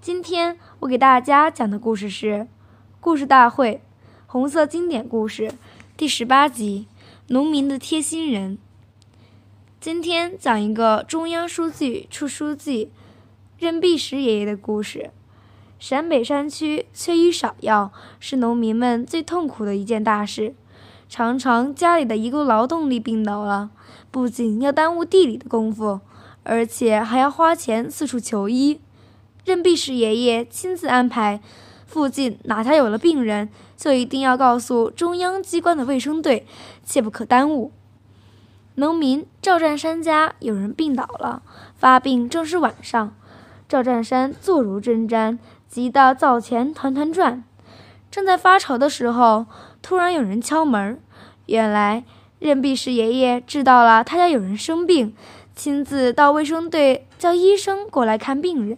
今天我给大家讲的故事是《故事大会》红色经典故事第十八集《农民的贴心人》。今天讲一个中央书记处书记任弼时爷爷的故事。陕北山区缺医少药是农民们最痛苦的一件大事。常常家里的一个劳动力病倒了，不仅要耽误地里的功夫，而且还要花钱四处求医。任弼时爷爷亲自安排，附近哪家有了病人，就一定要告诉中央机关的卫生队，切不可耽误。农民赵占山家有人病倒了，发病正是晚上，赵占山坐如针毡，急得灶前团团转。正在发愁的时候，突然有人敲门。原来任弼时爷爷知道了他家有人生病，亲自到卫生队叫医生过来看病人。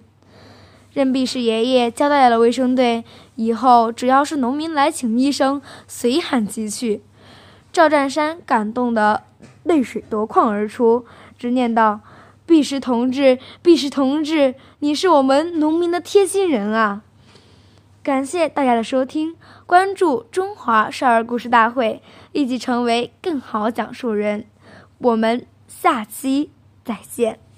任弼时爷爷交代了卫生队，以后只要是农民来请医生，随喊即去。赵占山感动得泪水夺眶而出，直念道：“弼时同志，弼时同志，你是我们农民的贴心人啊！”感谢大家的收听，关注中华少儿故事大会，一起成为更好讲述人。我们下期再见。